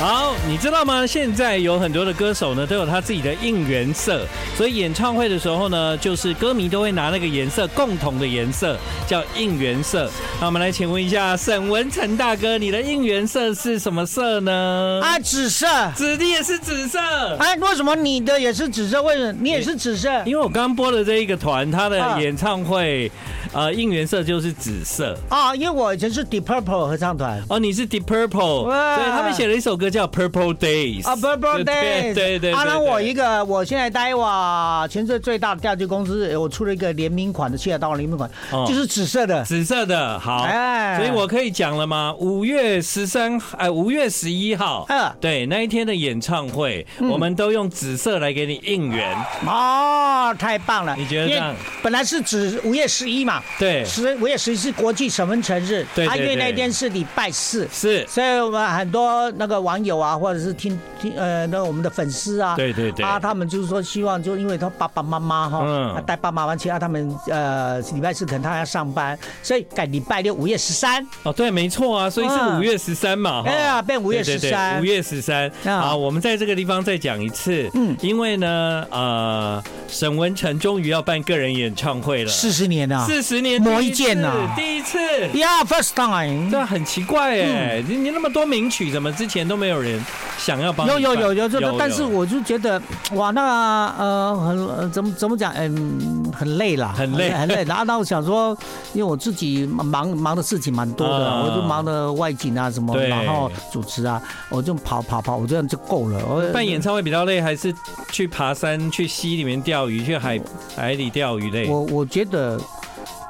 好，你知道吗？现在有很多的歌手呢，都有他自己的应援色，所以演唱会的时候呢，就是歌迷都会拿那个颜色，共同的颜色叫应援色。那我们来请问一下沈文成大哥，你的应援色是什么色呢？啊，紫色，紫弟也是紫色。哎，为什么你的也是紫色？为什么你也是紫色？因为我刚刚播的这一个团，他的演唱会，呃，应援色就是紫色。啊，因为我以前是 Deep Purple 合唱团。哦，你是 Deep Purple，对，他们写了一首歌叫 Purple Days。啊，Purple Days，对对。啊，那我一个，我现在待我全世界最大的调酒公司，我出了一个联名款的谢刀联名款，就是紫色的，紫色的。好，哎，所以我可以讲了吗？五月十三，哎，五月十一号，嗯，对，那一天的演唱会，我们都用紫色来给你应援。哦，太棒了！你觉得这样？本来是指五月十一嘛，对，十五月十一是国际沈文城日，对，因为那天是礼拜四，是，所以我们很多那个网友啊，或者是听听呃，那我们的粉丝啊，对对对，啊，他们就是说希望，就因为他爸爸妈妈哈，嗯，带爸爸妈妈去，啊，他们呃礼拜四可能他要上班，所以改礼拜六五月十三。哦，对，没错啊，所以是五月十三嘛，哎呀，变五月十三，五月十三。啊，我们在这个地方再讲一次，嗯，因为呢，呃，沈文成终于要办个人演唱会了，四十年啊，四十年磨一剑呐，第一次，Yeah，first time，这很奇怪哎，你你那么多名曲，怎么之前都没有人想要帮？有有有有这个，但是我就觉得哇，那呃很怎么怎么讲，嗯，很累了，很累很累。然后那我想说，因为我自己忙忙的事情蛮多的，我就忙的外景啊什么，然后主持啊，我就跑跑跑，我这样就够了。我办演唱会比较累，还是去爬山、去溪里面钓鱼、去海海里钓鱼累？我我觉得。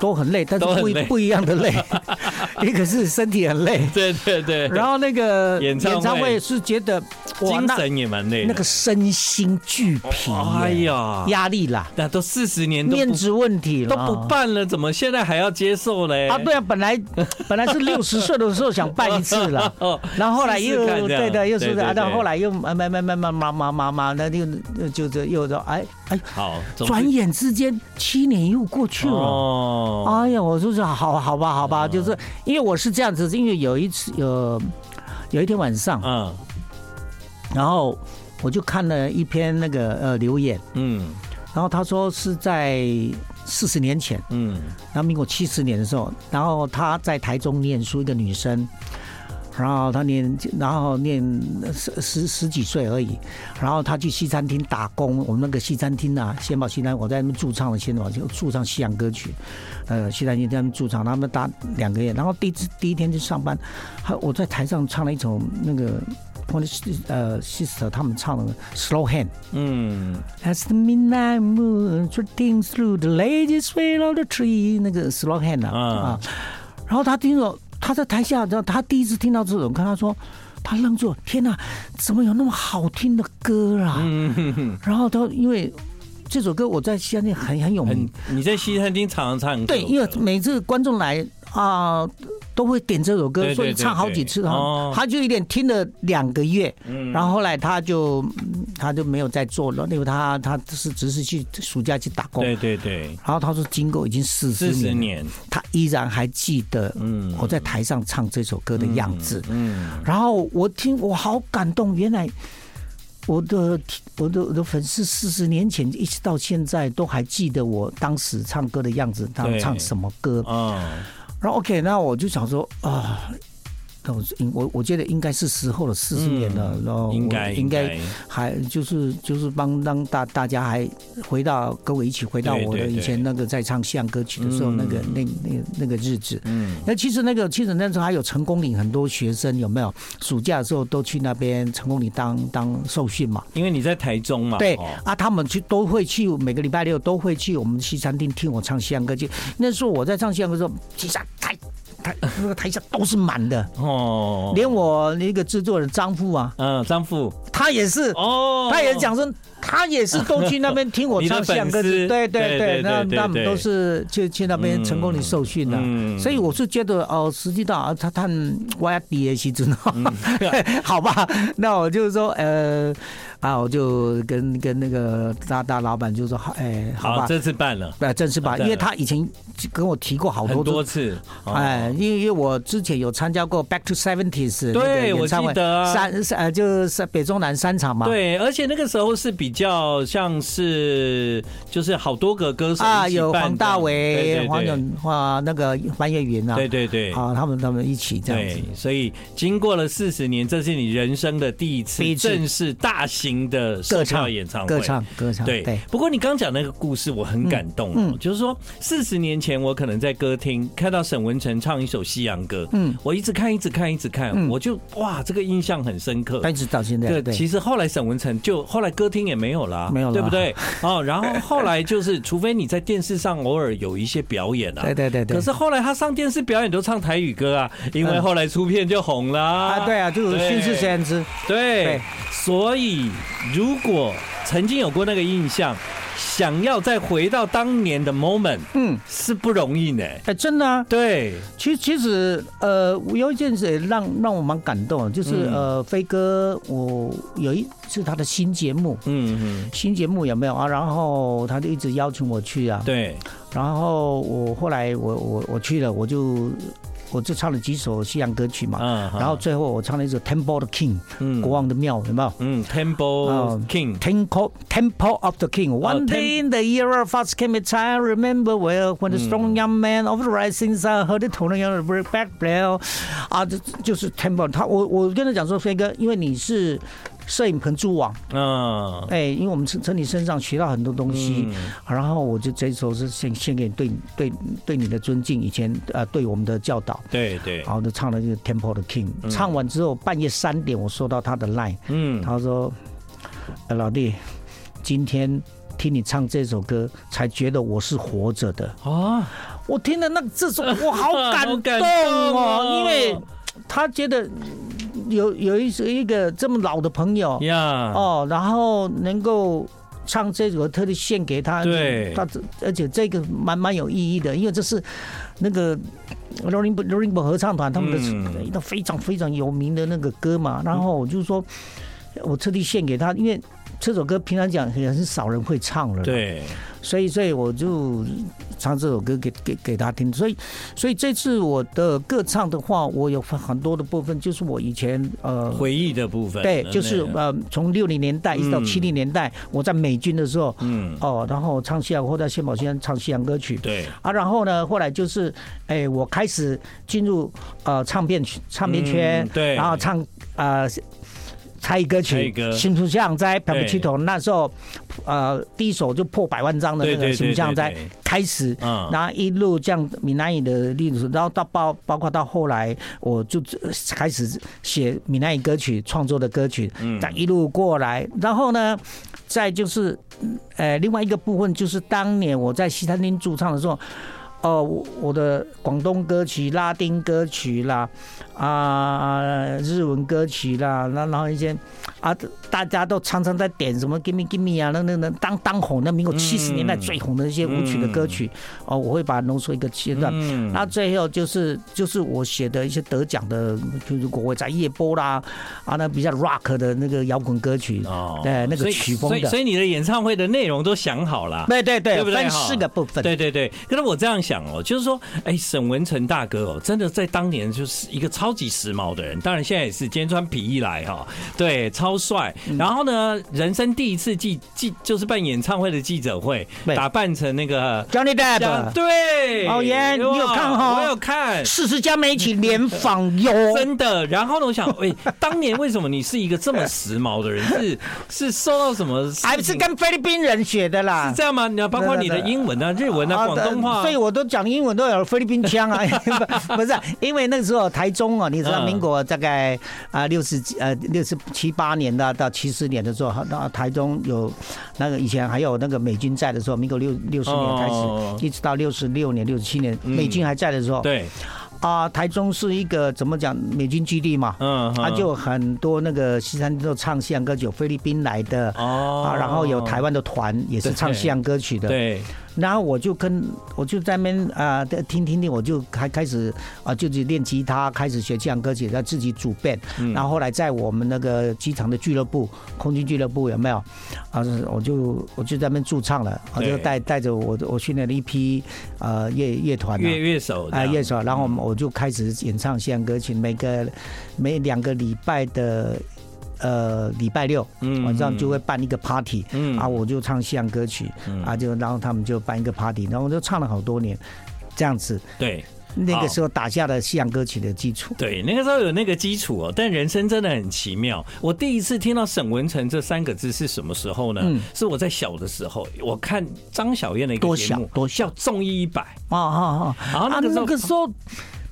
都很累，但是不不一样的累，一个是身体很累，对对对，然后那个演唱会。是觉得精神也蛮累，那个身心俱疲，哎呀，压力啦，那都四十年，面子问题了，都不办了，怎么现在还要接受嘞？啊，对啊，本来 本来是六十岁的时候想办一次了，然后后来又对的，又是的，但后来又慢慢慢慢慢慢慢慢慢，那就就这又说哎哎，好，转眼之间七年又过去了哦。哎呀，我说是好好吧，好吧，就是因为我是这样子，因为有一次有有一天晚上，嗯，然后我就看了一篇那个呃留言，嗯，然后他说是在四十年前，嗯，然后民国七十年的时候，然后他在台中念书，一个女生。然后他念，然后念十十十几岁而已。然后他去西餐厅打工，我们那个西餐厅啊，先把西餐，我在那边驻唱的，仙宝就驻唱西洋歌曲。呃，西餐厅在那边驻唱，他们打两个月。然后第一次第一天就上班，还我在台上唱了一首那个 Police 呃 Sister 他们唱的 Slow Hand。嗯。As the midnight moon drifting through the latest sway of the tree，那个 Slow Hand 啊啊。然后他听着。他在台下，然后他第一次听到这种，看他说，他愣住，天哪，怎么有那么好听的歌啊？然后他因为这首歌我在西餐厅很很有名，你在西餐厅常常唱歌？对，因为每次观众来啊。都会点这首歌，所以唱好几次。他就有点听了两个月，然后后来他就他就没有再做了，因为他他是只是去暑假去打工。对对对。然后他说，经过已经四十年，他依然还记得，嗯，我在台上唱这首歌的样子。嗯。然后我听我好感动，原来我的我的我的粉丝四十年前一直到现在都还记得我当时唱歌的样子，他唱什么歌？然后 OK，那我就想说啊。那我我我觉得应该是时候了，四十年了，然后应该应该还就是就是帮让大大家还回到跟我一起回到我的以前那个在唱西洋歌曲的时候那个那那那个日子。嗯，那其实那个其实那时候还有成功岭很多学生有没有？暑假的时候都去那边成功岭当当受训嘛。因为你在台中嘛。对啊，他们去都会去，每个礼拜六都会去我们西餐厅听我唱西洋歌曲。那时候我在唱西洋歌的时候，其实太。台那个台下都是满的哦，连我那个制作人张富啊，嗯，张富。他也是哦，他也是讲说。他也是都去那边听我 唱西洋歌，对对对，那那都是去去那边成功的受训了，所以我是觉得哦，实际上他他我也毕业时阵，好吧，那我就是说呃。啊，我就跟跟那个大大老板就说，哎，好吧，这次办了，对，正式办，因为他以前跟我提过好多多次，哎，因为因为我之前有参加过 Back to Seventies，对，我记得三三呃，就是北中南三场嘛，对，而且那个时候是比较像是就是好多个歌手啊，有黄大玮、黄永华、那个范岳云啊，对对对，啊，他们他们一起这样子，所以经过了四十年，这是你人生的第一次正式大型。的歌唱演唱会，歌唱歌唱对。不过你刚讲那个故事，我很感动。嗯，就是说四十年前，我可能在歌厅看到沈文成唱一首西洋歌，嗯，我一直看，一直看，一直看，我就哇，这个印象很深刻。一直到现在，对。其实后来沈文成就后来歌厅也没有啦，没有了，对不对？哦，然后后来就是，除非你在电视上偶尔有一些表演啊，对对对。可是后来他上电视表演都唱台语歌啊，因为后来出片就红了啊。对啊，就是《新先知》。对，所以。如果曾经有过那个印象，想要再回到当年的 moment，嗯，是不容易呢。哎，真的啊。对，其实其实呃，有一件事也让让我蛮感动的，就是呃，飞哥，我有一次他的新节目，嗯嗯，新节目有没有啊？然后他就一直邀请我去啊。对。然后我后来我我我去了，我就。我就唱了几首西洋歌曲嘛，嗯然后最后我唱了一首 Temple of the King，国王的庙，有没有？嗯，Temple King，Temple Temple of the King。One day in the year of us came a time, remember well when the strong young man of the rising sun heard the tolling of the back bell。啊，这就是 Temple。他我我跟他讲说，飞哥，因为你是。摄影棚蛛网，嗯，哎，因为我们从从你身上学到很多东西，然后我就这首是献献给你对对对你的尊敬，以前呃对我们的教导，对对，然后就唱了这个 Temple the King，唱完之后半夜三点我收到他的 line，嗯，他说，老弟，今天听你唱这首歌，才觉得我是活着的。啊，我听了那这首 我好感动哦，因为他觉得。有有一一个这么老的朋友呀，哦，然后能够唱这首特地献给他，对，他而且这个蛮蛮有意义的，因为这是那个 Rainbow Rainbow 合唱团他们的一个非常非常有名的那个歌嘛，然后我就说，我特地献给他，因为这首歌平常讲也是少人会唱了，对。所以，所以我就唱这首歌给给给他听。所以，所以这次我的歌唱的话，我有很多的部分，就是我以前呃回忆的部分。对，就是呃，从六零年代一直到七零年代，我在美军的时候，嗯，哦，然后唱西洋，或者在献宝先唱西洋歌曲。对。啊，然后呢，后来就是，哎，我开始进入呃唱片唱片圈，对，然后唱呃。台语歌曲，新竹巷在排不起头，那时候，呃，第一首就破百万张的那个新竹巷在开始，然后一路这样闽南语的例子，然后到包包括到后来，我就开始写闽南语歌曲创作的歌曲，再一路过来，然后呢，再就是，呃，另外一个部分就是当年我在西餐厅驻唱的时候。哦，我的广东歌曲、拉丁歌曲啦，啊，日文歌曲啦，那然后一些啊，大家都常常在点什么 “Give Me Give Me” 啊，那那那当当红的民国七十年代最红的一些舞曲的歌曲，哦，我会把它浓缩一个阶段。嗯那最后就是就是我写的一些得奖的，就是国外在夜播啦，啊，那比较 rock 的那个摇滚歌曲，哦，对，那个曲风的。所以所以你的演唱会的内容都想好了？对对对，分四个部分。对对对，可是我这样。想哦，就是说，哎，沈文成大哥哦，真的在当年就是一个超级时髦的人，当然现在也是，今天穿皮衣来哈，对，超帅。然后呢，人生第一次记记就是办演唱会的记者会，打扮成那个 Johnny Depp，对，哦耶，你有看哈？我有看，四十家媒体联访哟，真的。然后呢，我想，哎，当年为什么你是一个这么时髦的人？是是受到什么？还是跟菲律宾人学的啦？是这样吗？你要包括你的英文啊、日文啊、广东话，所以我都。都讲英文都有菲律宾腔啊，不是，因为那个时候台中啊，你知道民国大概啊六十几呃六十七八年的到七十年的时候，那台中有那个以前还有那个美军在的时候，民国六六十年开始，一直到六十六年、六十七年，美军还在的时候，对。啊，台中是一个怎么讲美军基地嘛，嗯，啊，就很多那个西餐厅都唱西洋歌曲，有菲律宾来的哦，啊，然后有台湾的团也是唱西洋歌曲的，对。然后我就跟我就在那边啊，听听听，我就开开始啊，就是练吉他，开始学西洋歌曲，在自己组 band。然后后来在我们那个机场的俱乐部，空军俱乐部有没有？啊，我就我就在那边驻唱了，我就带带着我我训练了一批呃乐乐团乐乐手啊乐手，然后我就开始演唱西洋歌曲，每个每两个礼拜的。呃，礼拜六晚上就会办一个 party，嗯，啊，我就唱西洋歌曲，嗯、啊，就然后他们就办一个 party，然后我就唱了好多年，这样子。对，那个时候打下了西洋歌曲的基础。对，那个时候有那个基础哦，但人生真的很奇妙。我第一次听到沈文成这三个字是什么时候呢？嗯，是我在小的时候，我看张小燕的一个节目，多小，综艺一百啊啊啊！然后那个时候，啊、那个时候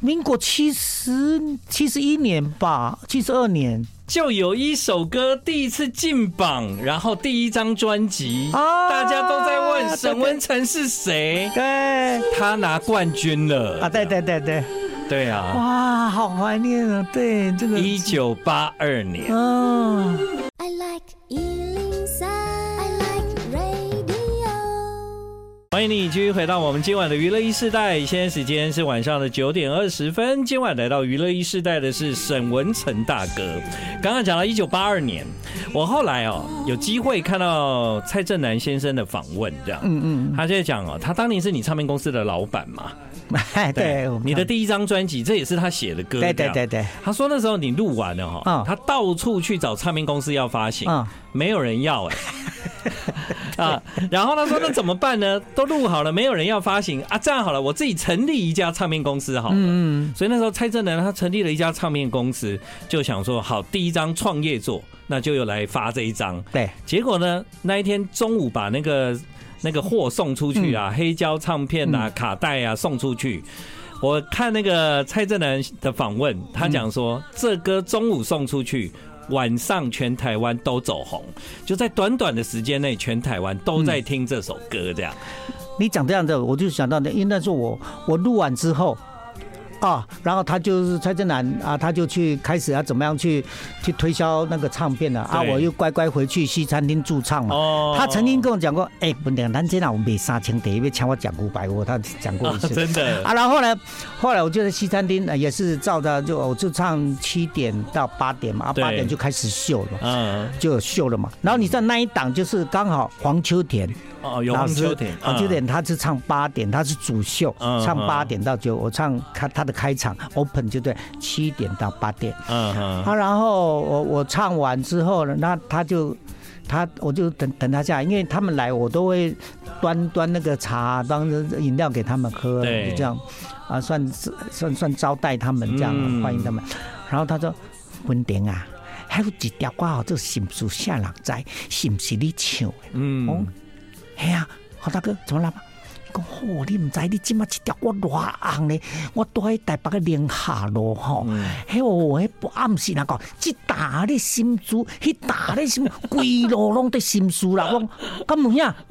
民国七十七十一年吧，七十二年。就有一首歌第一次进榜，然后第一张专辑，大家都在问沈文成是谁？对，他拿冠军了啊！对对对对，对啊！哇，好怀念啊！对，这个一九八二年。嗯。欢迎你继续回到我们今晚的娱乐一世代，现在时间是晚上的九点二十分。今晚来到娱乐一世代的是沈文成大哥。刚刚讲到一九八二年，我后来哦有机会看到蔡振南先生的访问，这样，嗯嗯，他就在讲哦，他当年是你唱片公司的老板嘛，对，你的第一张专辑这也是他写的歌，对对对对。他说那时候你录完了哈，他到处去找唱片公司要发行，没有人要哎。啊，然后他说：“那怎么办呢？都录好了，没有人要发行啊。这样好了，我自己成立一家唱片公司好了。嗯，所以那时候蔡振南他成立了一家唱片公司，就想说好，第一张创业作，那就又来发这一张。对，结果呢，那一天中午把那个那个货送出去啊，黑胶唱片啊、卡带啊送出去。我看那个蔡振南的访问，他讲说这歌中午送出去。”晚上全台湾都走红，就在短短的时间内，全台湾都在听这首歌。这样，你讲这样的，我就想到，因为那时候我我录完之后。啊，然后他就是蔡振南啊，他就去开始要怎么样去去推销那个唱片了啊，我又乖乖回去西餐厅驻唱嘛。哦。他曾经跟我讲过，哎，不能，咱这样我卖三千，第一遍抢我讲五百，我他讲过一次。真的。啊，然后呢，后来我就在西餐厅也是照着就我就唱七点到八点嘛，啊八点就开始秀了，嗯，就有秀了嘛。然后你在那一档就是刚好黄秋田。哦，有黄秋田，黄秋田他是唱八点，他是主秀，唱八点到九，我唱他他的开场 open 就对，七点到八点。嗯嗯。啊，然后我我唱完之后呢，那他就他我就等等他下来，因为他们来我都会端端那个茶当饮料给他们喝，就这样啊，算算算招待他们这样欢迎他们。然后他说：“文典啊，还有一条歌哦，这是不是下人知？是不是你唱的？”嗯。嘿呀，好大哥，怎么了嘛？你讲哦，你唔知你今麦一条我偌红呢？我都喺台北嘅宁夏路吼。嘿哦，迄不暗时那个，即打的心事，迄打的什么规路拢伫心事啦。我咁唔呀？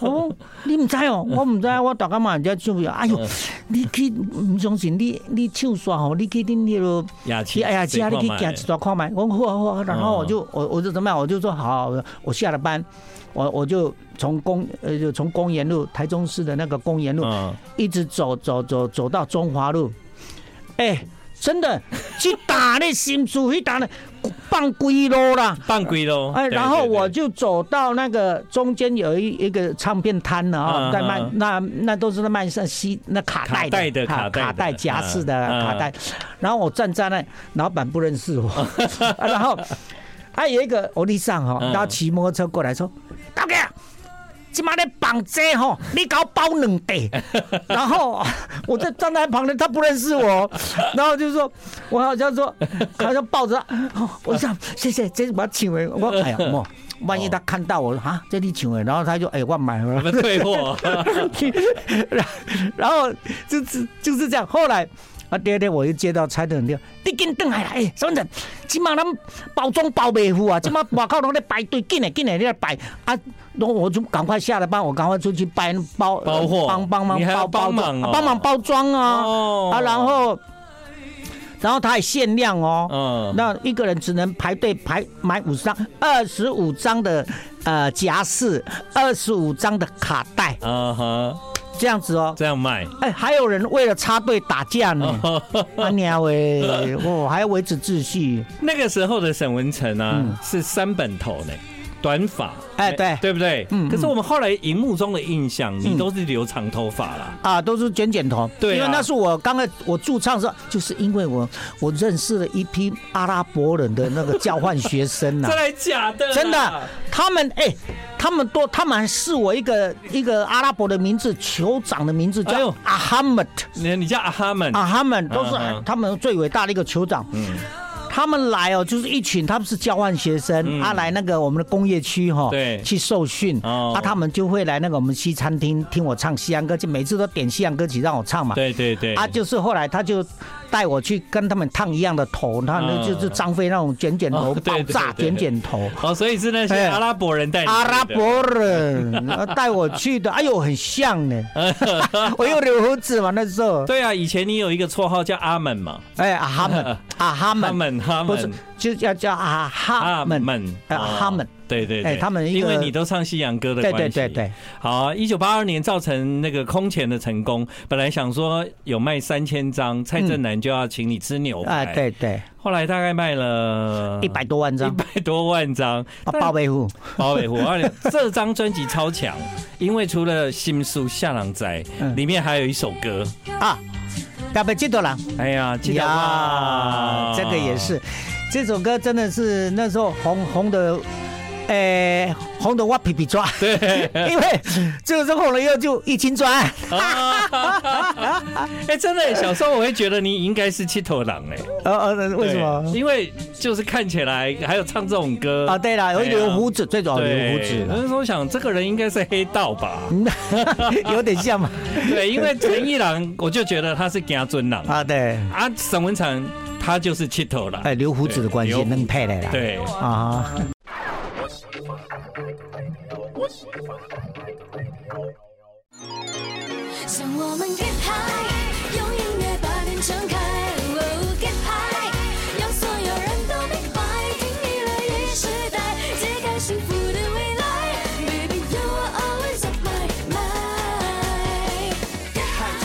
哦，你唔知哦？我唔知，我大家嘛人家唱呀。哎哟，你去唔相信？你你唱煞吼？你去恁迄个雅琪，哎呀，其他你去行一段看麦。我好好，然后我就我我就怎么样？我就说好，我下了班。我我就从公呃就从公园路台中市的那个公园路，一直走走走走到中华路，哎，真的 去打那新竹去打那放归路啦，放归路，哎，然后我就走到那个中间有一一个唱片摊了啊，在卖那那都是在卖上西那卡带的卡卡带夹式的卡带，然后我站在那，老板不认识我，然后还有一个欧弟桑哈，他骑摩托车过来说。大哥，今妈的绑车吼，你搞包两袋。然后我就站在旁边，他不认识我，然后就说，我好像说，好像抱着，我想谢谢，这是我请回，我哎呀，莫，万一他看到我啊，这里请回，然后他就哎，我买了，退货。然然后就是就是这样，后来。啊，第二天我又接到蔡的电话，你紧等下来，哎，沈文程，今麦咱包装包袂赴啊，今麦外口拢在排队，紧来紧来，你来排啊，那我就赶快下了班，我赶快出去搬包，包货，帮帮忙包包装，帮忙帮忙包装啊，啊，然后然后他还限量哦，嗯，那一个人只能排队排买五十张，二十五张的呃夹式，二十五张的卡带，嗯哼，这样子哦，这样卖，哎，还有人为了插队打架呢，阿娘喂，哦，还要维持秩序。那个时候的沈文成啊，嗯、是三本头呢。短发，哎，对，对不对？嗯。可是我们后来荧幕中的印象，你都是留长头发了啊，都是卷卷头。对，因为那是我刚才我驻唱的时候，就是因为我我认识了一批阿拉伯人的那个交换学生呐。真的假的？真的，他们哎，他们都他们还是我一个一个阿拉伯的名字，酋长的名字叫阿哈曼。你你叫阿哈曼？阿哈曼都是他们最伟大的一个酋长。嗯。他们来哦，就是一群，他们是交换学生，他、来那个我们的工业区哈，对，去受训，哦、啊，他们就会来那个我们西餐厅听我唱西洋歌曲，每次都点西洋歌曲让我唱嘛，对对对，啊，就是后来他就。带我去跟他们烫一样的头，他那就是张飞那种卷卷头，爆炸卷卷头。哦，所以是那些阿拉伯人带阿拉伯人带我去的。哎呦，很像呢。我又留胡子嘛，那时候。对啊，以前你有一个绰号叫阿门嘛。哎，阿 哈门，阿哈门，哈门，不是，就叫叫阿哈门，阿哈门。对对对，欸、他们因为你都唱西洋歌的关系，对对对对。好，一九八二年造成那个空前的成功，本来想说有卖三千张，蔡振南就要请你吃牛排，嗯、对对。后来大概卖了一百多万张，一百多万张，包尾虎，包尾虎。而且这张专辑超强，因为除了《新书下狼灾》，里面还有一首歌啊，要不要记得了？哎呀，记得啊，这个也是，这首歌真的是那时候红红的。诶，红的我皮皮抓，对，因为这个之后呢，又就一斤砖。哎，真的，小时候我会觉得你应该是七头狼哎。呃呃，为什么？因为就是看起来还有唱这种歌啊。对啦，有留胡子，最主要留胡子。那时候想，这个人应该是黑道吧？有点像嘛。对，因为陈一郎，我就觉得他是家尊郎啊。对啊，沈文成他就是七头狼。哎，留胡子的关系能配来了。对啊。喜我喜 get high 我们越嗨，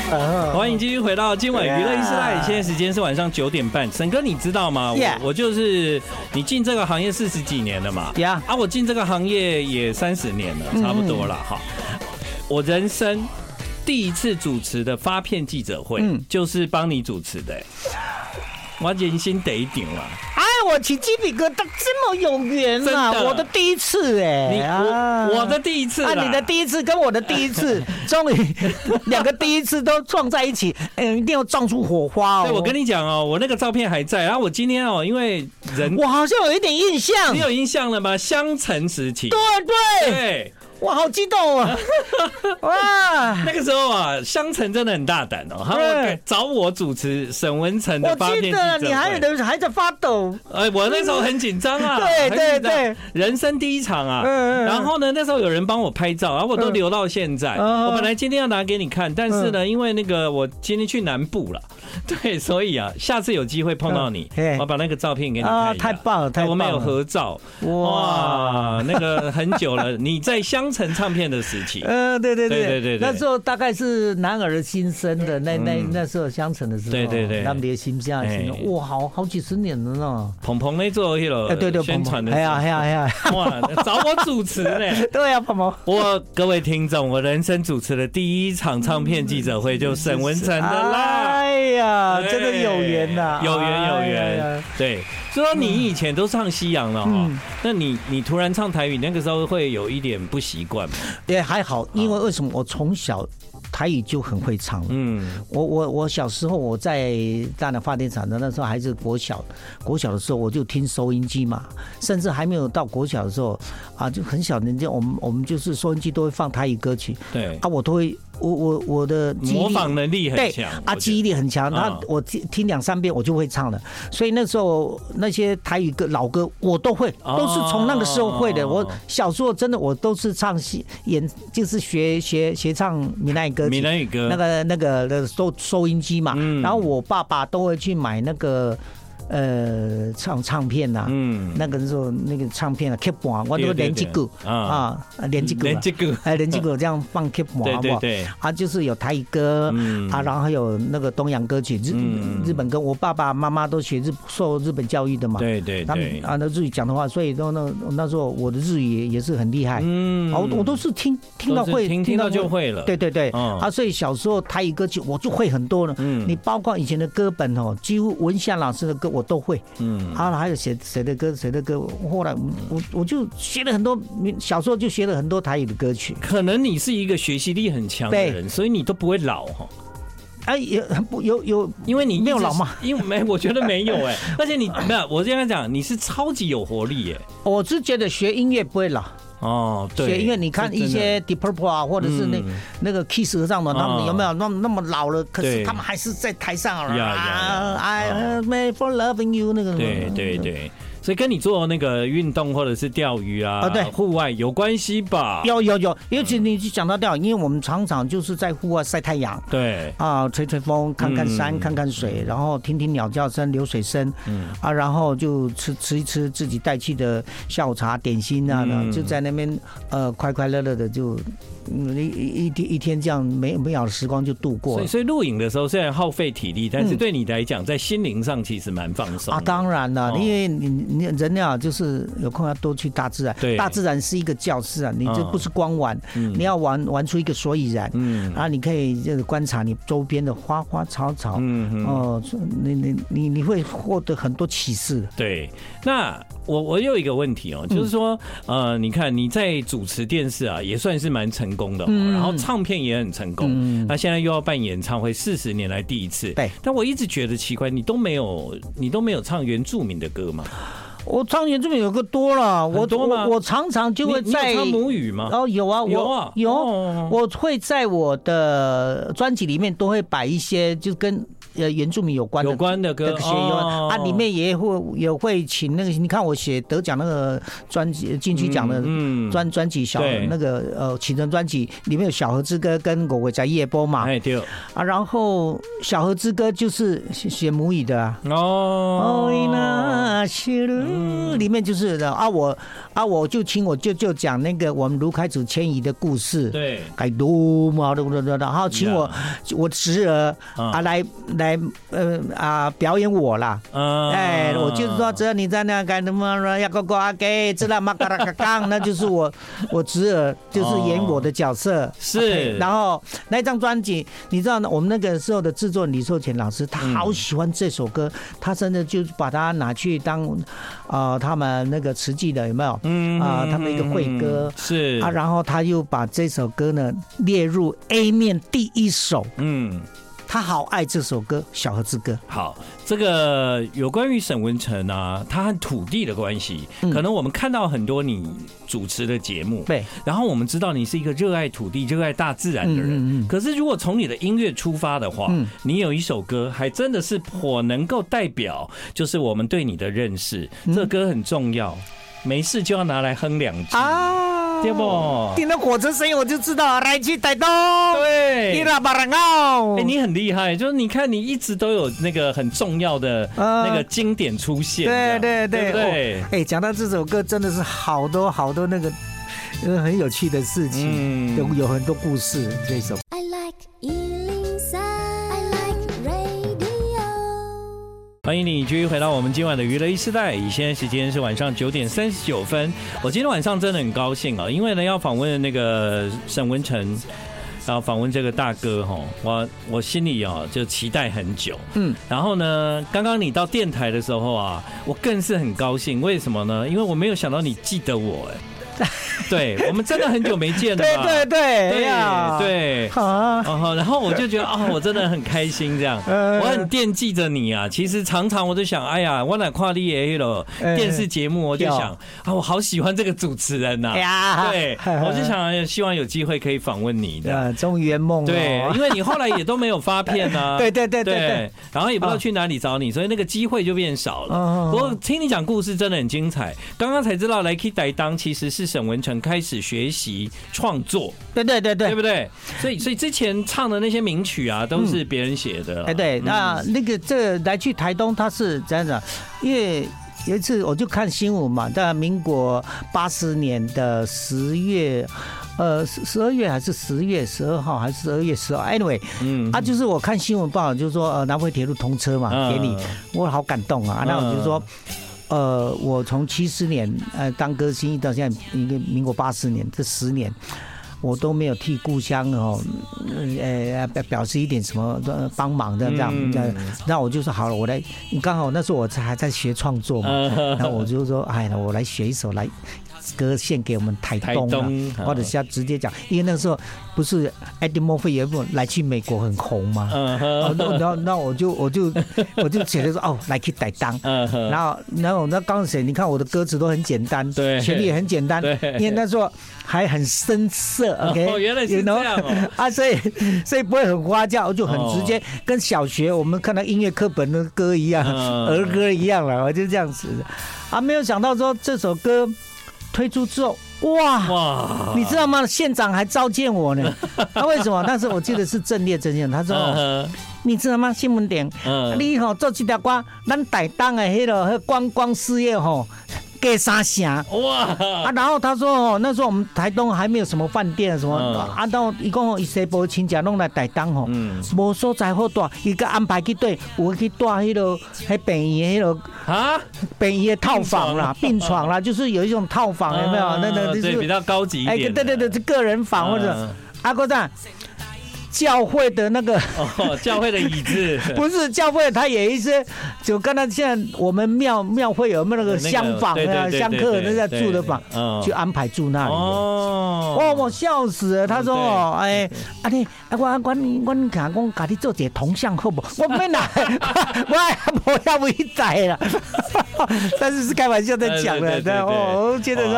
欢迎继续回到今晚娱乐一时代，现在时间是晚上九点半。沈哥，你知道吗？我我就是你进这个行业四十几年了嘛？呀啊，我进这个行业也三十年了，差不多了哈。我人生第一次主持的发片记者会，就是帮你主持的，我人心得一点了。我起鸡皮疙瘩，这么有缘啊！我的第一次哎，你我我的第一次啊，你的第一次跟我的第一次，终于两个第一次都撞在一起，哎，一定要撞出火花哦！对，我跟你讲哦，我那个照片还在，然后我今天哦，因为人我好像有一点印象，你有印象了吗？相城时期，对对对。哇，好激动啊！哇，那个时候啊，香橙真的很大胆哦，他们找我主持沈文成的发片记者会。你还有的还在发抖。哎，我那时候很紧张啊，对对对，人生第一场啊。然后呢，那时候有人帮我拍照，然后我都留到现在。我本来今天要拿给你看，但是呢，因为那个我今天去南部了。对，所以啊，下次有机会碰到你，我把那个照片给你看啊，太棒了，太棒了，我们有合照，哇，那个很久了，你在湘城唱片的时期，嗯，对对对。对对，那时候大概是男儿新生的那那那时候相城的时候，对对对，他们的新疆哇，好好几十年了呢，鹏鹏那做去了，对对，宣传的，哎呀哎呀哎呀，哇，找我主持呢，对呀，鹏鹏，我各位听众，我人生主持的第一场唱片记者会就沈文成的啦。哎呀，真的有缘呐，有缘有缘。对，就说你以前都唱西洋了哈，那你你突然唱台语，那个时候会有一点不习惯？也还好，因为为什么我从小台语就很会唱。嗯，我我我小时候我在大南发电厂的那时候还是国小，国小的时候我就听收音机嘛，甚至还没有到国小的时候啊，就很小年纪，我们我们就是收音机都会放台语歌曲。对，啊，我都会。我我我的模仿能力很强，啊，记忆力很强。他我听听两三遍我就会唱了，所以那时候那些台语歌老歌我都会，都是从那个时候会的。我小时候真的我都是唱戏演，就是学学学唱闽南语歌，闽南语歌，那个那个的收收音机嘛。然后我爸爸都会去买那个。呃，唱唱片呐，嗯，那个时候那个唱片啊，keep 播，我都连几个啊，连几个，连几个，哎，连几个这样放 keep 播，好不好？啊，就是有台语歌，啊，然后还有那个东洋歌曲，日日本歌。我爸爸妈妈都学日受日本教育的嘛，对对，他们啊，那日语讲的话，所以都那那时候我的日语也也是很厉害，嗯，我我都是听听到会，听到就会了，对对对，啊，所以小时候台语歌曲我就会很多了，嗯，你包括以前的歌本哦，几乎文夏老师的歌我。我都会，嗯，啊，还有写谁的歌，谁的歌，后来我我就学了很多，小时候就学了很多台语的歌曲。可能你是一个学习力很强的人，所以你都不会老哈。哎，有不有有，因为你没有老嘛？因为没，我觉得没有哎。而且你没有，我这样讲，你是超级有活力哎。我是觉得学音乐不会老。哦，对，因为你看一些 Deep Purple 啊，或者是那那个 Kiss 合唱团，他们有没有那么那么老了？可是他们还是在台上啊，I made for loving you 那个。对对对。所以跟你做那个运动或者是钓鱼啊，啊对，户外有关系吧？有有有，尤其你讲到钓，因为我们常常就是在户外晒太阳，对。啊，吹吹风，看看山，看看水，然后听听鸟叫声、流水声，嗯。啊，然后就吃吃一吃自己带去的下午茶、点心啊，就在那边呃快快乐乐的就。一一一天一天这样美美好的时光就度过了。所以，所以录影的时候虽然耗费体力，但是对你来讲，在心灵上其实蛮放松啊。当然了，因为你你人啊，就是有空要多去大自然。对，大自然是一个教室啊，你就不是光玩，你要玩玩出一个所以然。嗯，然后你可以就是观察你周边的花花草草。嗯哦，你你你你会获得很多启示。对，那。我我有一个问题哦，就是说，呃，你看你在主持电视啊，也算是蛮成功的，然后唱片也很成功，那现在又要办演唱会，四十年来第一次。对，但我一直觉得奇怪，你都没有，你都没有唱原住民的歌吗？我唱原住民有个多了，我多吗？我常常就会在唱母语吗？哦，有啊，有啊，有，我会在我的专辑里面都会摆一些，就跟。呃，原住民有关的有关的歌，啊，里面也会也会请那个，你看我写得奖那个专辑金曲奖的专专辑小那个呃启程专辑里面有小河之歌跟我会在夜播嘛，对。啊，然后小河之歌就是写母语的哦，里面就是的啊我啊我就请我舅舅讲那个我们卢开祖迁移的故事，对，该多嘛，对不对？然后请我我侄儿啊来来。呃啊表演我啦，哎，我就是说，只要你在那干什么呀，呱呱给知道吗？嘎啦嘎嘎，那就是我 我侄儿就是演我的角色是。然后那张专辑，你知道我们那个时候的制作李寿全老师，他好喜欢这首歌，他真的就把它拿去当啊他们那个词记的有没有？嗯啊，他们一个会歌是啊，然后他又把这首歌呢列入 A 面第一首，嗯。他好爱这首歌《小河之歌》。好，这个有关于沈文成啊，他和土地的关系，可能我们看到很多你主持的节目，对，然后我们知道你是一个热爱土地、热爱大自然的人。可是如果从你的音乐出发的话，你有一首歌还真的是颇能够代表，就是我们对你的认识。这歌很重要，没事就要拿来哼两句啊。对不？听到火车声音我就知道来去台东。对，你拉巴人哦。哎，你很厉害，就是你看你一直都有那个很重要的那个经典出现。对对对对。哎，讲到这首歌，真的是好多好多那个很有趣的事情，有有很多故事。这首。欢迎你继续回到我们今晚的娱乐一世代，以现在时间是晚上九点三十九分。我今天晚上真的很高兴啊，因为呢要访问那个沈文成。然后访问这个大哥哈，我我心里啊就期待很久。嗯，然后呢，刚刚你到电台的时候啊，我更是很高兴，为什么呢？因为我没有想到你记得我哎。对，我们真的很久没见了。对对对对对啊！然后我就觉得啊，我真的很开心这样，我很惦记着你啊。其实常常我就想，哎呀，我哪跨立 A 了电视节目，我就想啊，我好喜欢这个主持人呐。对，我就想希望有机会可以访问你的，终于圆梦了。对，因为你后来也都没有发片啊。对对对对，然后也不知道去哪里找你，所以那个机会就变少了。不过听你讲故事真的很精彩，刚刚才知道来去台当其实是沈文成开始学习创作。对对对对，对不对？所以所以之前唱的那些名曲啊，都是别人写的。哎对，那那个这来去台东他是这样子，因为有一次我就看新闻嘛，在民国八十年的十月。呃，十十二月还是十月十二号，还是十二月十号？Anyway，嗯，啊，就是我看新闻报道，就是说呃，南回铁路通车嘛，典礼，我好感动啊。那我就说，呃，我从七十年呃当歌星到现在，一个民国八十年这十年，我都没有替故乡哦，呃表表示一点什么帮忙的这样这样。那我就说好了，我来，刚好那时候我还在学创作嘛，然后我就说，哎，我来学一首来。歌献给我们台东啊，或者是要直接讲，因为那时候不是有一部来去美国很红吗？那那那我就我就我就写的说哦，来去台东，然后然后那刚写，你看我的歌词都很简单，对，旋律也很简单，因为那时候还很深色，OK，原来是这样 啊，所以所以不会很花俏，就很直接，跟小学我们看到音乐课本的歌一样，儿歌一样了，我就这样子。啊，没有想到说这首歌。推出之后，哇哇，你知道吗？县长还召见我呢。他为什么？但是我记得是正列阵线，他说，你知道吗？新闻点，你好做这条歌，咱台东的迄个观光事业吼。给三声哇啊！然后他说哦，那时候我们台东还没有什么饭店什么啊，到一共一些波亲戚弄来台东吼，无所在好住，一个安排去对，我去住迄个迄病院迄个啊，病院的套房啦，病床啦，就是有一种套房有没有？那个就是比较高级一点，哎，对对对，是个人房或者阿哥在。教会的那个哦，教会的椅子 不是教会，他有一些，就跟他现在我们庙庙会有没有那个厢房啊，香客那在住的房，去安排住那里。哦，哇，我笑死了。他说哦，哎，阿弟，我我我我看讲，家己做一个铜像好不？我没来，我我要不在了。但是是开玩笑在讲的，对哦。我觉得说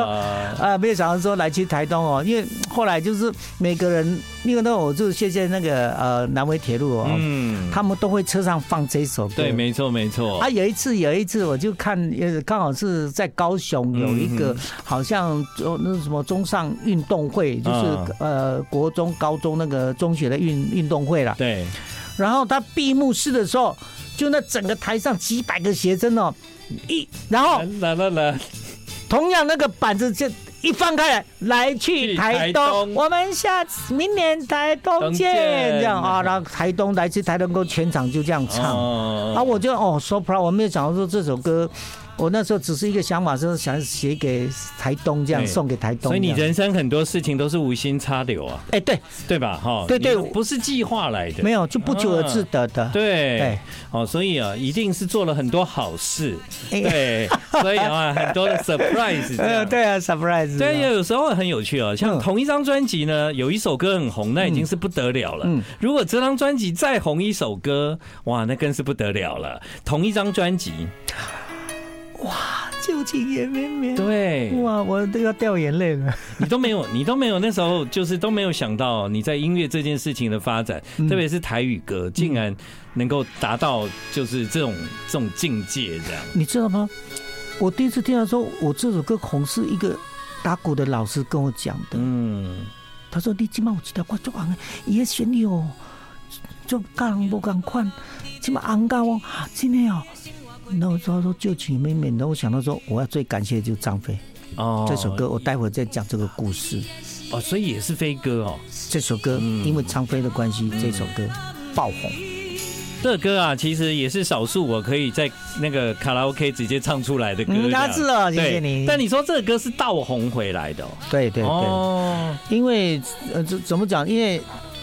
啊，没有想到说来去台东哦，因为后来就是每个人，因为那我就谢谢。在那个呃南威铁路哦，嗯，他们都会车上放这首歌，对，没错没错。啊，有一次有一次我就看，呃，刚好是在高雄有一个好像那什么中上运动会，就是呃国中高中那个中学的运运动会了，对。然后他闭幕式的时候，就那整个台上几百个学生哦，一然后来来来，同样那个板子就。一放开来，来去台东，我们下次明年台东见，见这样。啊，然后台东来去台东，歌全场就这样唱，啊，啊我就哦，so proud，我没有想到说这首歌。我那时候只是一个想法，就是想写给台东，这样送给台东。所以你人生很多事情都是无心插柳啊。哎，对对吧？哈，对对，不是计划来的，没有，就不求而自得的。对对，哦，所以啊，一定是做了很多好事。对，所以啊，很多的 surprise。呃，对啊，surprise。对，有时候很有趣啊。像同一张专辑呢，有一首歌很红，那已经是不得了了。嗯，如果这张专辑再红一首歌，哇，那更是不得了了。同一张专辑。哇，旧情也绵绵。对，哇，我都要掉眼泪了。你都没有，你都没有，那时候就是都没有想到你在音乐这件事情的发展，嗯、特别是台语歌，竟然能够达到就是这种这种境界，这样。你知道吗？我第一次听到说我这首歌红，是一个打鼓的老师跟我讲的。嗯，他说你起码我记得我做完，伊个旋律哦，就刚不刚款，起码昂高哦，真的哦。那我说说旧情绵绵，然后我想到说，我要最感谢的就是张飞。哦，这首歌我待会再讲这个故事。哦，所以也是飞哥哦，这首歌因为张飞的关系，这首歌爆红。这歌啊，其实也是少数我可以在那个卡拉 OK 直接唱出来的歌。那是哦，谢谢你。但你说这个歌是倒红回来的，对对对，因为呃怎怎么讲？因为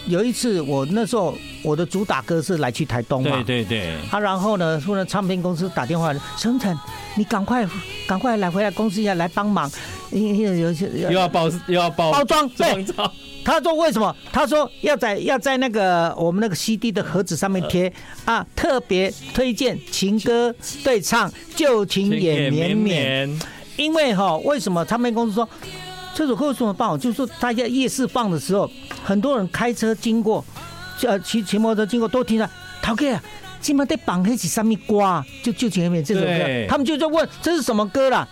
有一次我那时候我的主打歌是来去台东嘛，对对对。啊，然后呢，说呢唱片公司打电话，沈晨，你赶快赶快来回来公司一下来帮忙，因为有些又要包又要包包装对。他说为什么？他说要在要在那个我们那个 CD 的盒子上面贴啊，特别推荐情歌对唱，旧情也绵绵。因为哈，为什么唱片公司说这首歌为什么放？就是说大家夜市放的时候，很多人开车经过，呃，骑骑摩托车经过都听到。陶哥啊，今晚在绑黑起上面刮，就旧情也绵绵这首歌，他们就在问这是什么歌啦？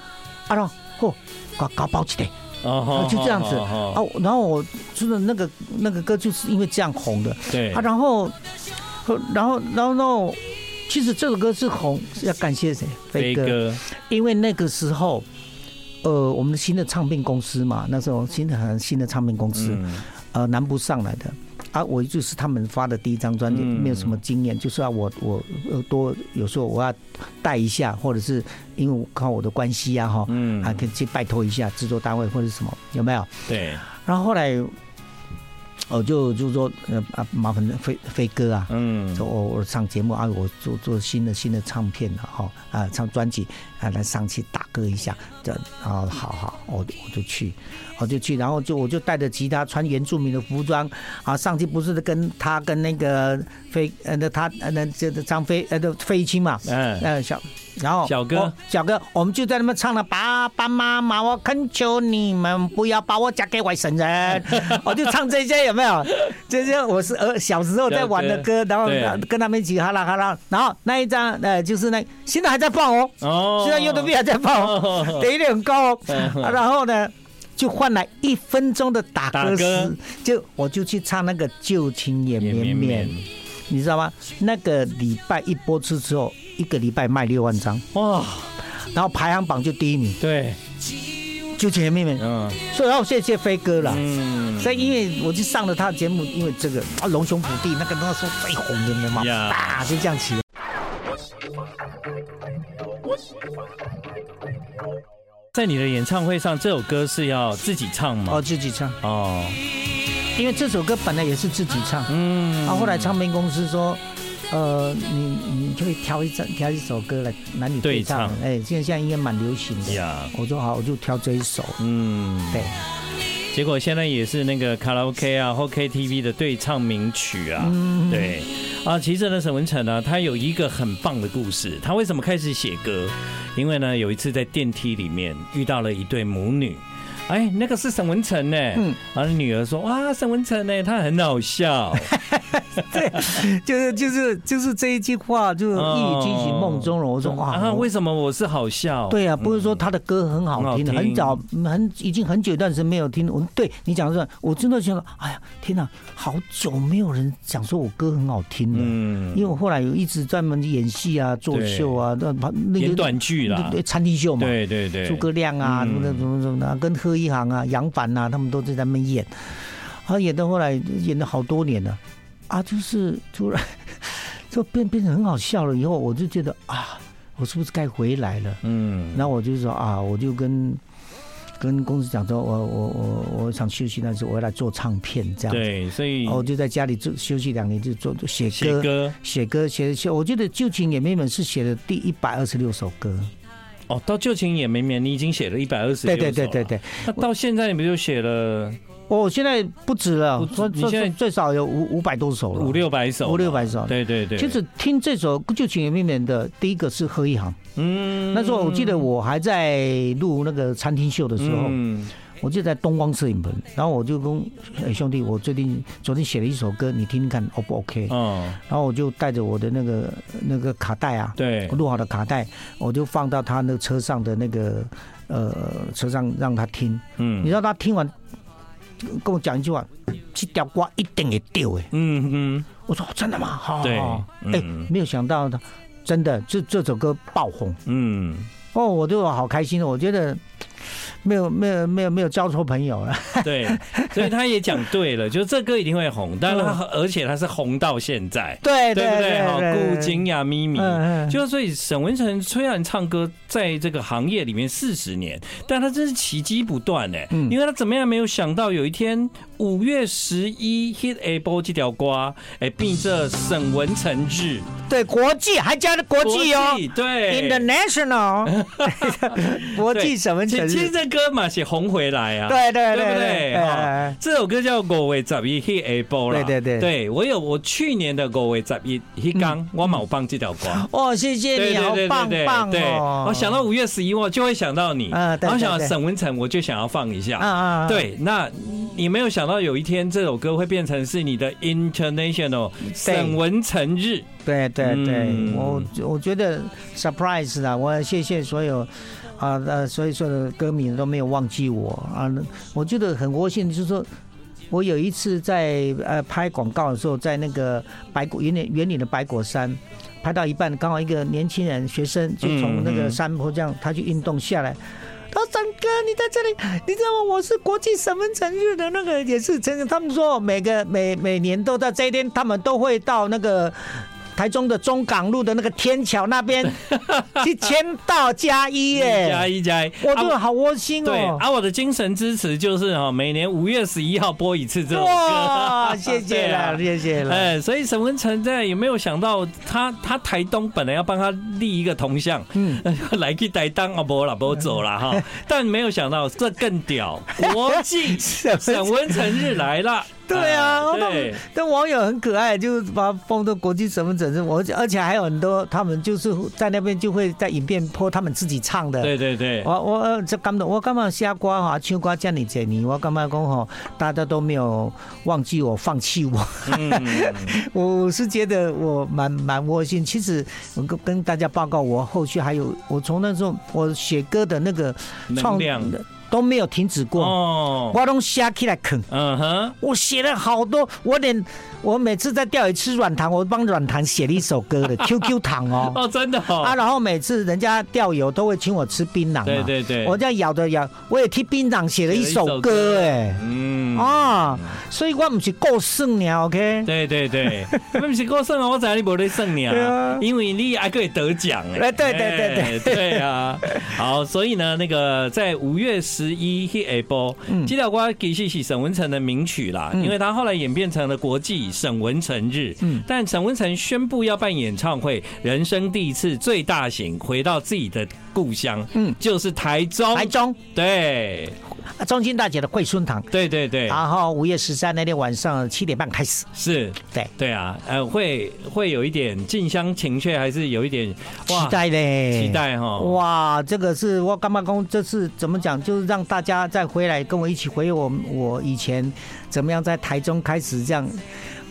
啊，喏，嚯，搞搞包起来。哦，就这样子。啊，然后我真的那个那个歌就是因为这样红的，对。啊，然后，然后，然后，然后，其实这首歌是红，是要感谢谁？飞哥，因为那个时候，呃，我们的新的唱片公司嘛，那时候新的很新的唱片公司，呃，南部上来的。啊，我就是他们发的第一张专辑，没有什么经验，就是要我我多有时候我要带一下，或者是因为我靠我的关系啊，哈，嗯，还可以去拜托一下制作单位或者什么，有没有？对。然后后来，我就就说呃啊，麻烦飞飞哥啊，嗯，说我我上节目啊，我做做新的新的唱片了哈，啊，唱专辑啊，来上去打歌一下，这啊，好好，我我就去。我就去，然后就我就带着吉他，穿原住民的服装，啊，上去不是跟他跟那个飞呃那他呃那这个张飞呃的飞青嘛，嗯呃小，然后小哥。小哥，我们就在那边唱了爸爸妈妈，我恳求你们不要把我嫁给外省人，我就唱这些有没有？就是我是呃小时候在玩的歌，然后跟他们一起哈啦哈啦，然后那一张呃就是那现在还在放哦，哦，现在 YouTube 还在放，哦，点阅很高哦，然后呢？就换来一分钟的打歌时，就我就去唱那个旧情也绵绵，你知道吗？那个礼拜一播出之后，一个礼拜卖六万张。哇，然后排行榜就第一名。对，旧情也绵绵，嗯，所以要谢谢飞哥了。嗯，所以因为我就上了他的节目，因为这个啊龙兄虎弟那个那时候最红的嘛，啊就这样起。在你的演唱会上，这首歌是要自己唱吗？哦，自己唱。哦，因为这首歌本来也是自己唱，嗯，啊，后来唱片公司说，呃，你你可以挑一张挑一首歌来男女对唱，哎，现在现在应该蛮流行的呀。我说好，我就挑这一首，嗯，对。结果现在也是那个卡拉 OK 啊或 KTV 的对唱名曲啊，嗯、对啊，其实呢，沈文成呢，他有一个很棒的故事。他为什么开始写歌？因为呢，有一次在电梯里面遇到了一对母女。哎，那个是沈文成呢。嗯，然后女儿说：“哇，沈文成呢，他很好笑。”对，就是就是就是这一句话，就是一语惊醒梦中人。我说：“哇，为什么我是好笑？”对啊，不是说他的歌很好听，很早很已经很久一段时间没有听。我对你讲说，我真的觉得，哎呀，天哪，好久没有人讲说我歌很好听了。嗯，因为我后来有一直专门演戏啊、做秀啊，那那个短剧啦，对餐厅秀嘛，对对对，诸葛亮啊，什么什么什么的，跟贺一行啊、杨凡呐，他们都在那边演，他演到后来演了好多年了，啊，就是突然 就变变成很好笑了。以后我就觉得啊，我是不是该回来了？嗯，然后我就说啊，我就跟跟公司讲说，我我我我想休息，但是我要来做唱片这样。对，所以我就在家里做休息两年，就做写歌，写歌写写。我觉得旧情也妹们是写的第一百二十六首歌。哦，到旧情也绵绵，你已经写了一百二十。对对对对对。那到现在你不就写了？哦，现在不止了，你现在最少有五五百多首了，五六百首，五六百首。对对对。就是听这首旧情也绵绵的第一个是贺一航。嗯。那时候我记得我还在录那个餐厅秀的时候。嗯。我就在东光摄影棚，然后我就跟哎兄弟，我最近昨天写了一首歌，你听听看 O 不 OK？嗯，然后我就带着我的那个那个卡带啊，对，录好的卡带，我就放到他那个车上的那个呃车上让他听。嗯，你知道他听完跟我讲一句话，这条瓜一定会掉哎。嗯嗯，我说真的吗？好，对，哎，没有想到他真的这这首歌爆红。嗯，哦，我就好开心，我觉得。没有没有没有没有交错朋友了，对，所以他也讲对了，就是这歌一定会红，但是他而且他是红到现在，对对不对？好，顾金呀咪咪，就所以沈文成虽然唱歌在这个行业里面四十年，但他真是奇迹不断哎，因为他怎么样没有想到有一天五月十一 hit able 这条瓜，哎，变这沈文成日，对，国际还加了国际哦，对，international，国际沈文成日，其实这歌嘛是红回来啊，对对对，对不对？哈，这首歌叫五月十一 hit a 波了，对对对，对我有我去年的五月十一 hit 刚，我冇放这条歌，哦，谢谢你，好棒棒哦，我想到五月十一，我就会想到你，然后想到沈文成，我就想要放一下，啊对，那你没有想。到有一天这首歌会变成是你的 international 沈文成日，对对对，我我觉得 surprise 啦，我谢谢所有啊那，所以说的歌迷都没有忘记我啊，我觉得很窝心，就是说我有一次在呃拍广告的时候，在那个白果园林园林的白果山拍到一半，刚好一个年轻人学生就从那个山坡这样，他去运动下来。他说，张哥，你在这里，你知道吗？我是国际沈文成日的那个，也是真的。他们说每个每每年都在这一天，他们都会到那个。台中的中港路的那个天桥那边 去签到加一耶，加一加一，我觉得好窝心哦。对，而我的精神支持就是哈，每年五月十一号播一次这首歌。哇，谢谢了，谢谢了。哎，所以沈文成在有没有想到他他台东本来要帮他立一个铜像，嗯，来去台当啊，不啦不走了哈，但没有想到这更屌，国际沈文成日来了。对啊，对，但网友很可爱，就把它放到国际沈文成日，我而且还有很多他们就是在那边就会在影片播他们自己唱的。对对对，我我这感动，我干嘛瞎瓜哈，秋瓜这么多年，我干嘛讲哈，大家都没有忘记我，放弃我。嗯、我是觉得我蛮蛮窝心。其实我跟跟大家报告，我后续还有我从那时候我写歌的那个创的。都没有停止过，哦，我都写起来啃，嗯哼，我写了好多，我连我每次在钓鱼吃软糖，我帮软糖写了一首歌的 QQ 糖哦，哦，真的哦，啊，然后每次人家钓友都会请我吃槟榔，对对对，我这样咬着咬，我也替槟榔写了一首歌，哎，嗯。啊，所以我不是够胜呢，OK，对对对，我不是够胜啊，我知道你不得胜呢，对啊，因为你还可以得奖，哎，对对对对。对啊，好，所以呢，那个在五月十一去下播，这条歌其实是沈文成的名曲啦，因为他后来演变成了国际沈文成日。但沈文成宣布要办演唱会，人生第一次最大型回到自己的故乡，嗯，就是台中。台中，对。中心大姐的惠孙堂，对对对，然后五月十三那天晚上七点半开始，是。对。对啊，呃，会会有一点近乡情怯，还是有一点期待嘞，期待哈，哇，这个是我干嘛公，这是怎么讲，就是让大家再回来跟我一起回忆我我以前怎么样在台中开始这样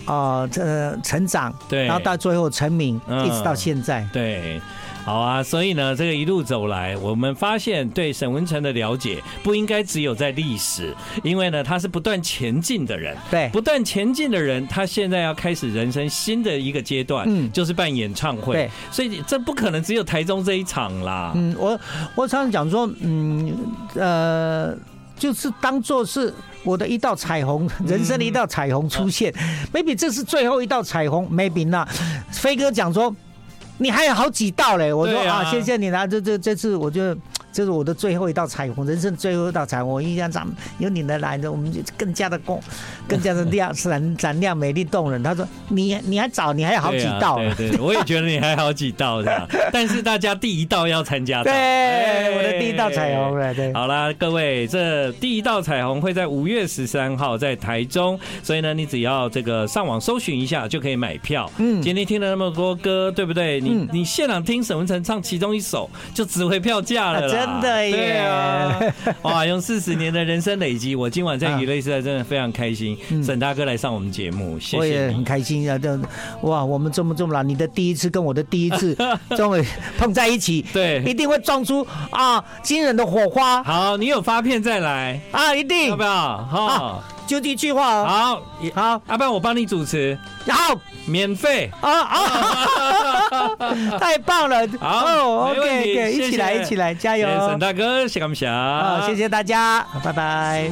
啊，这、呃、成长，对，然后到最后成名，一直到现在，嗯、对。好啊，所以呢，这个一路走来，我们发现对沈文成的了解不应该只有在历史，因为呢，他是不断前进的人。对，不断前进的人，他现在要开始人生新的一个阶段，嗯，就是办演唱会。对，所以这不可能只有台中这一场啦。嗯，我我常常讲说，嗯呃，就是当做是我的一道彩虹，人生的一道彩虹出现。嗯、maybe 这是最后一道彩虹，maybe 那飞哥讲说。你还有好几道嘞！我说啊，谢谢你啦，这这这次我就。这是我的最后一道彩虹，人生最后一道彩虹。我印象长有你的来着，我们就更加的光，更加的亮，闪闪亮，美丽动人。他说：“你你还早，你还有好几道。”对对，我也觉得你还有好几道的。但是大家第一道要参加。对，我的第一道彩虹。对，好啦，各位，这第一道彩虹会在五月十三号在台中，所以呢，你只要这个上网搜寻一下就可以买票。嗯，今天听了那么多歌，对不对？你你现场听沈文成唱其中一首，就值回票价了啦。真的耶！对啊，哇，用四十年的人生累积，我今晚在娱乐时代真的非常开心，沈大哥来上我们节目，谢谢。我也很开心啊！这哇，我们这么这么老，你的第一次跟我的第一次 终于碰在一起，对，一定会撞出啊惊人的火花。好，你有发片再来啊，一定要不要？好。就第一句话，好，好，要不然我帮你主持，好，免费。啊啊，太棒了，好，OK，OK，一起来，一起来，加油，沈大哥，谢感谢，好，谢谢大家，拜拜。